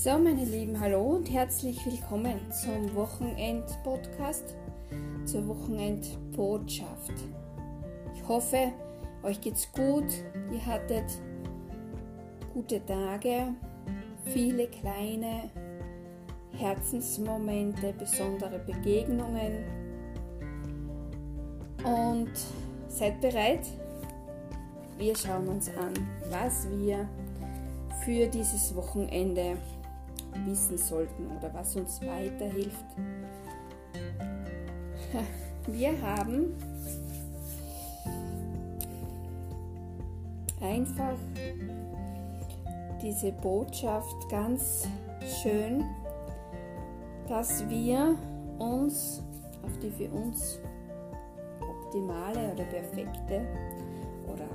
So, meine Lieben, hallo und herzlich willkommen zum Wochenend-Podcast, zur Wochenend-Botschaft. Ich hoffe, euch geht's gut, ihr hattet gute Tage, viele kleine Herzensmomente, besondere Begegnungen und seid bereit? Wir schauen uns an, was wir für dieses Wochenende wissen sollten oder was uns weiterhilft. Wir haben einfach diese Botschaft ganz schön, dass wir uns auf die für uns optimale oder perfekte oder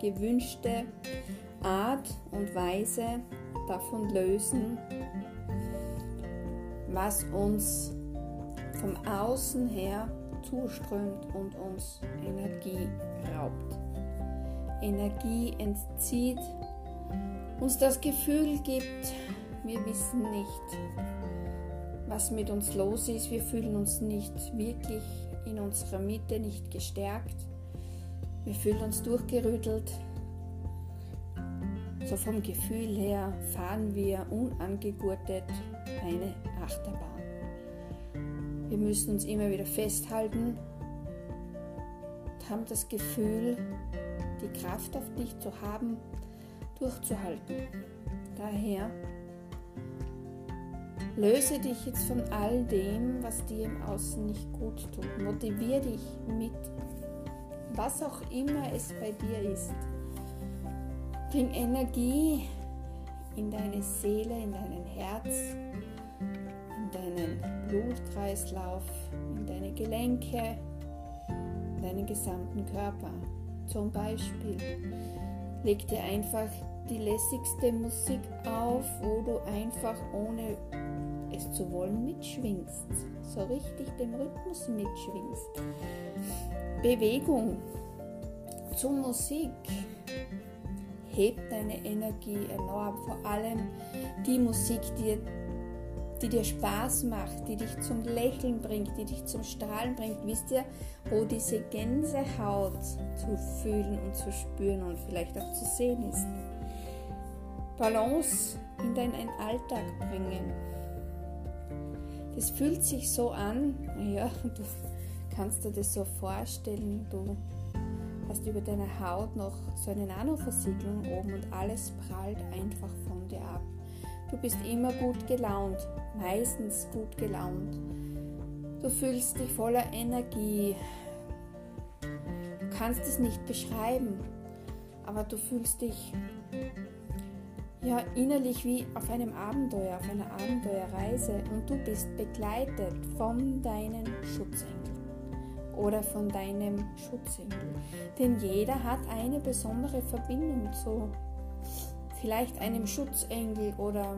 gewünschte Art und Weise davon lösen, was uns vom Außen her zuströmt und uns Energie raubt. Energie entzieht, uns das Gefühl gibt, wir wissen nicht, was mit uns los ist, wir fühlen uns nicht wirklich in unserer Mitte, nicht gestärkt, wir fühlen uns durchgerüttelt, so vom Gefühl her fahren wir unangegurtet eine Achterbahn. Wir müssen uns immer wieder festhalten und haben das Gefühl, die Kraft auf dich zu haben, durchzuhalten. Daher löse dich jetzt von all dem, was dir im Außen nicht gut tut. Motiviere dich mit was auch immer es bei dir ist. Bring Energie in deine Seele, in dein Herz, in deinen Blutkreislauf, in deine Gelenke, in deinen gesamten Körper. Zum Beispiel leg dir einfach die lässigste Musik auf, wo du einfach ohne es zu wollen mitschwingst. So richtig dem Rhythmus mitschwingst. Bewegung zur Musik hebt deine Energie enorm. Vor allem die Musik, die, die dir Spaß macht, die dich zum Lächeln bringt, die dich zum Strahlen bringt. Wisst ihr, wo diese Gänsehaut zu fühlen und zu spüren und vielleicht auch zu sehen ist? Balance in deinen Alltag bringen. Das fühlt sich so an, ja, du kannst dir das so vorstellen, du hast über deine Haut noch so eine Nanoversiegelung oben und alles prallt einfach von dir ab. Du bist immer gut gelaunt, meistens gut gelaunt. Du fühlst dich voller Energie. Du kannst es nicht beschreiben, aber du fühlst dich ja innerlich wie auf einem Abenteuer, auf einer Abenteuerreise und du bist begleitet von deinen Schutzengeln oder von deinem Schutzengel. Denn jeder hat eine besondere Verbindung zu vielleicht einem Schutzengel oder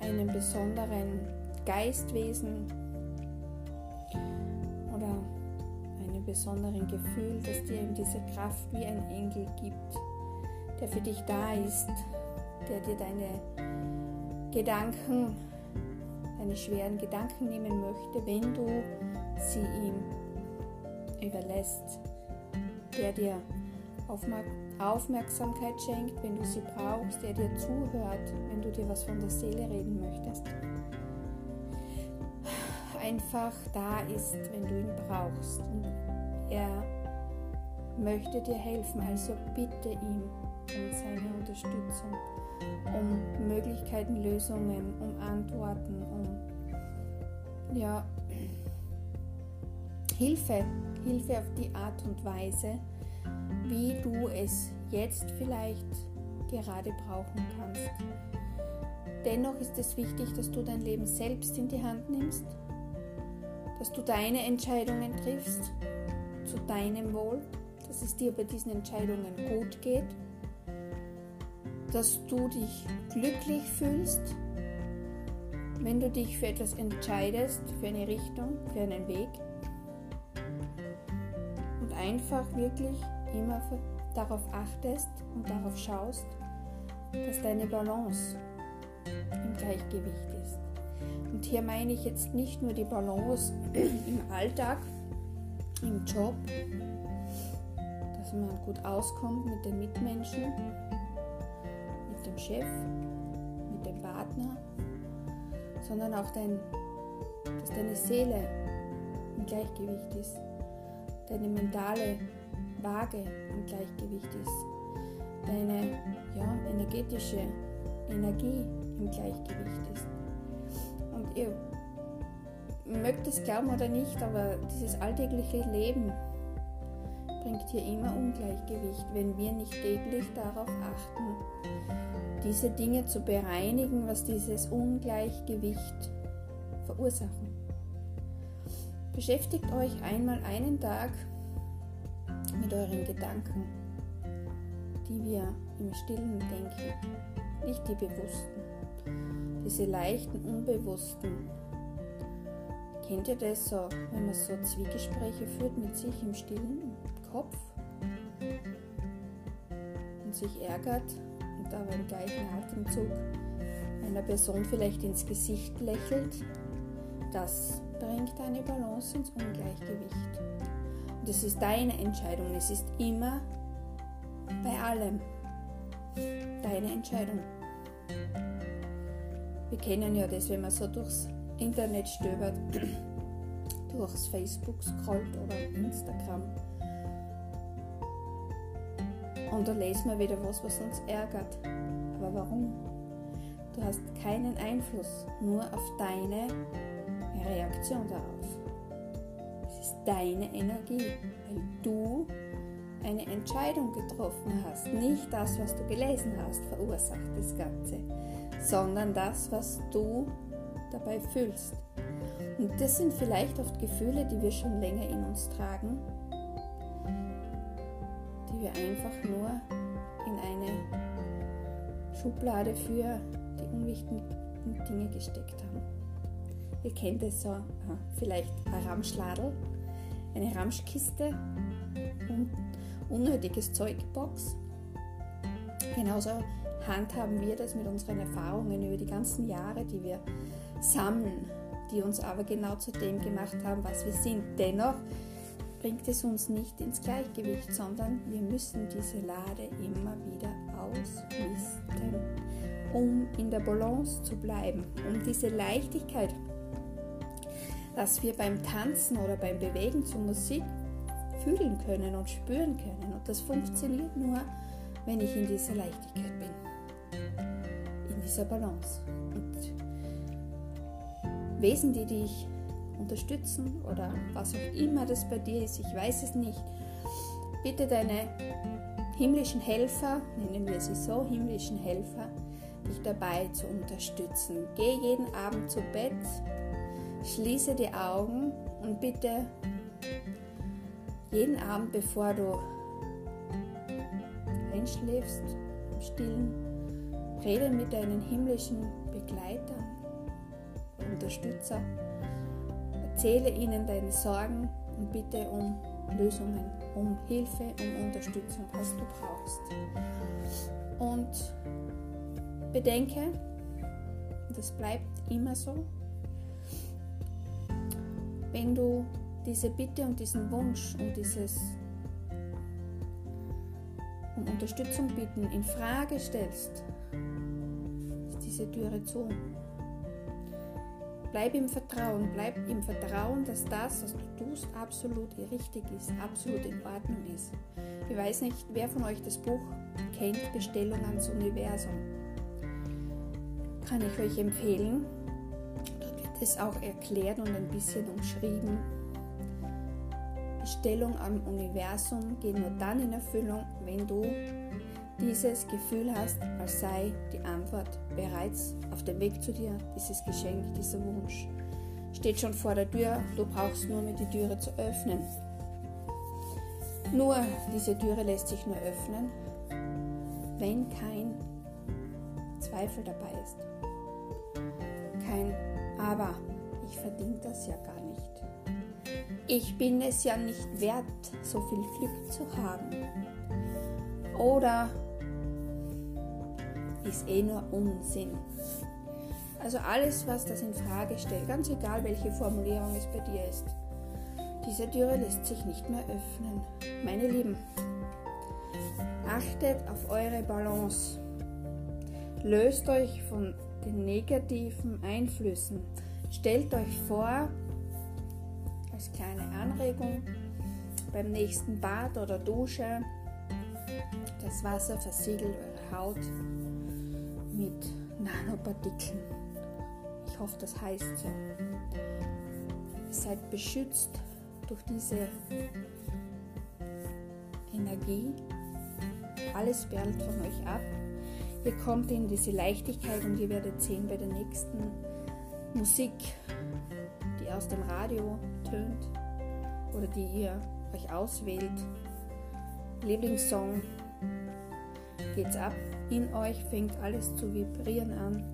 einem besonderen Geistwesen oder einem besonderen Gefühl, das dir eben diese Kraft wie ein Engel gibt, der für dich da ist, der dir deine Gedanken, deine schweren Gedanken nehmen möchte, wenn du sie ihm überlässt, der dir Aufmerksamkeit schenkt, wenn du sie brauchst, der dir zuhört, wenn du dir was von der Seele reden möchtest. Einfach da ist, wenn du ihn brauchst. Er möchte dir helfen, also bitte ihm um seine Unterstützung, um Möglichkeiten, Lösungen, um Antworten, um ja, Hilfe, Hilfe auf die Art und Weise, wie du es jetzt vielleicht gerade brauchen kannst. Dennoch ist es wichtig, dass du dein Leben selbst in die Hand nimmst, dass du deine Entscheidungen triffst zu deinem Wohl, dass es dir bei diesen Entscheidungen gut geht, dass du dich glücklich fühlst, wenn du dich für etwas entscheidest, für eine Richtung, für einen Weg einfach wirklich immer darauf achtest und darauf schaust, dass deine Balance im Gleichgewicht ist. Und hier meine ich jetzt nicht nur die Balance im Alltag, im Job, dass man gut auskommt mit den Mitmenschen, mit dem Chef, mit dem Partner, sondern auch dein, dass deine Seele im Gleichgewicht ist, deine mentale Waage im Gleichgewicht ist, deine ja, energetische Energie im Gleichgewicht ist. Und ihr mögt es glauben oder nicht, aber dieses alltägliche Leben bringt hier immer Ungleichgewicht, wenn wir nicht täglich darauf achten, diese Dinge zu bereinigen, was dieses Ungleichgewicht verursachen. Beschäftigt euch einmal einen Tag mit euren Gedanken, die wir im stillen denken, nicht die bewussten, diese leichten, unbewussten. Kennt ihr das so, wenn man so Zwiegespräche führt mit sich im stillen Kopf und sich ärgert und aber im gleichen Atemzug einer Person vielleicht ins Gesicht lächelt? Das bringt eine Balance ins Ungleichgewicht. Und es ist deine Entscheidung. Es ist immer bei allem deine Entscheidung. Wir kennen ja das, wenn man so durchs Internet stöbert, durchs Facebook scrollt oder Instagram. Und da lesen wir wieder was, was uns ärgert. Aber warum? Du hast keinen Einfluss, nur auf deine Reaktion darauf. Es ist deine Energie, weil du eine Entscheidung getroffen hast. Nicht das, was du gelesen hast, verursacht das Ganze, sondern das, was du dabei fühlst. Und das sind vielleicht oft Gefühle, die wir schon länger in uns tragen, die wir einfach nur in eine Schublade für die unwichtigen Dinge gesteckt haben. Ihr kennt es so, vielleicht ein Ramschladel, eine Ramschkiste und unnötiges Zeugbox. Genauso handhaben wir das mit unseren Erfahrungen über die ganzen Jahre, die wir sammeln, die uns aber genau zu dem gemacht haben, was wir sind. Dennoch bringt es uns nicht ins Gleichgewicht, sondern wir müssen diese Lade immer wieder ausmisten, um in der Balance zu bleiben, um diese Leichtigkeit dass wir beim Tanzen oder beim Bewegen zur Musik fühlen können und spüren können. Und das funktioniert nur, wenn ich in dieser Leichtigkeit bin, in dieser Balance. Und Wesen, die dich unterstützen oder was auch immer das bei dir ist, ich weiß es nicht, bitte deine himmlischen Helfer, nennen wir sie so, himmlischen Helfer, dich dabei zu unterstützen. Geh jeden Abend zu Bett Schließe die Augen und bitte jeden Abend, bevor du einschläfst, im Stillen, rede mit deinen himmlischen Begleitern, Unterstützer, erzähle ihnen deine Sorgen und bitte um Lösungen, um Hilfe, um Unterstützung, was du brauchst. Und bedenke, das bleibt immer so, wenn du diese Bitte und diesen Wunsch und dieses um Unterstützung bitten in Frage stellst, ist diese Türe zu. Bleib im Vertrauen, bleib im Vertrauen, dass das, was du tust, absolut richtig ist, absolut in Ordnung ist. Ich weiß nicht, wer von euch das Buch kennt, Bestellung ans Universum. Kann ich euch empfehlen es auch erklärt und ein bisschen umschrieben. Stellung am Universum geht nur dann in Erfüllung, wenn du dieses Gefühl hast, als sei die Antwort bereits auf dem Weg zu dir, dieses Geschenk, dieser Wunsch. Steht schon vor der Tür, du brauchst nur mit die Türe zu öffnen. Nur diese Türe lässt sich nur öffnen, wenn kein Zweifel dabei ist. Kein aber ich verdiene das ja gar nicht. Ich bin es ja nicht wert, so viel Glück zu haben. Oder ist eh nur Unsinn. Also alles, was das in Frage stellt, ganz egal welche Formulierung es bei dir ist, diese Türe lässt sich nicht mehr öffnen. Meine Lieben, achtet auf eure Balance. Löst euch von den negativen Einflüssen. Stellt euch vor, als kleine Anregung, beim nächsten Bad oder Dusche, das Wasser versiegelt eure Haut mit Nanopartikeln. Ich hoffe, das heißt so. Ihr seid beschützt durch diese Energie. Alles perlt von euch ab. Ihr kommt in diese Leichtigkeit und ihr werdet sehen bei der nächsten Musik, die aus dem Radio tönt oder die ihr euch auswählt. Lieblingssong geht's ab. In euch fängt alles zu vibrieren an.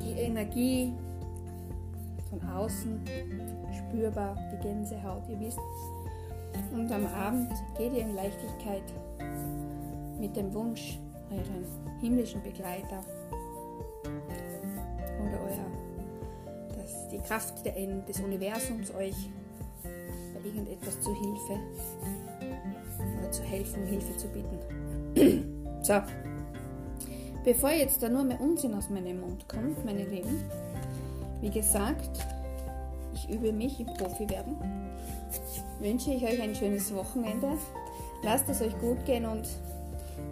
Die Energie von außen spürbar, die Gänsehaut, ihr wisst. Und am Abend geht ihr in Leichtigkeit mit dem Wunsch, euren himmlischen Begleiter oder euer, dass die Kraft der, des Universums euch bei irgendetwas zu Hilfe oder zu helfen, Hilfe zu bieten. so, bevor jetzt da nur mehr Unsinn aus meinem Mund kommt, meine Lieben, wie gesagt, ich übe mich im Profi werden. Wünsche ich euch ein schönes Wochenende. Lasst es euch gut gehen und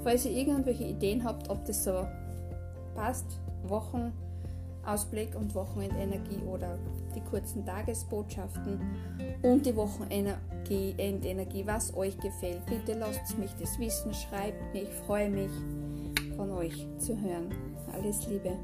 falls ihr irgendwelche Ideen habt, ob das so passt, Wochenausblick und Wochenendenergie oder die kurzen Tagesbotschaften und die Wochenendenergie, was euch gefällt, bitte lasst mich das wissen, schreibt mir, ich freue mich von euch zu hören. Alles Liebe.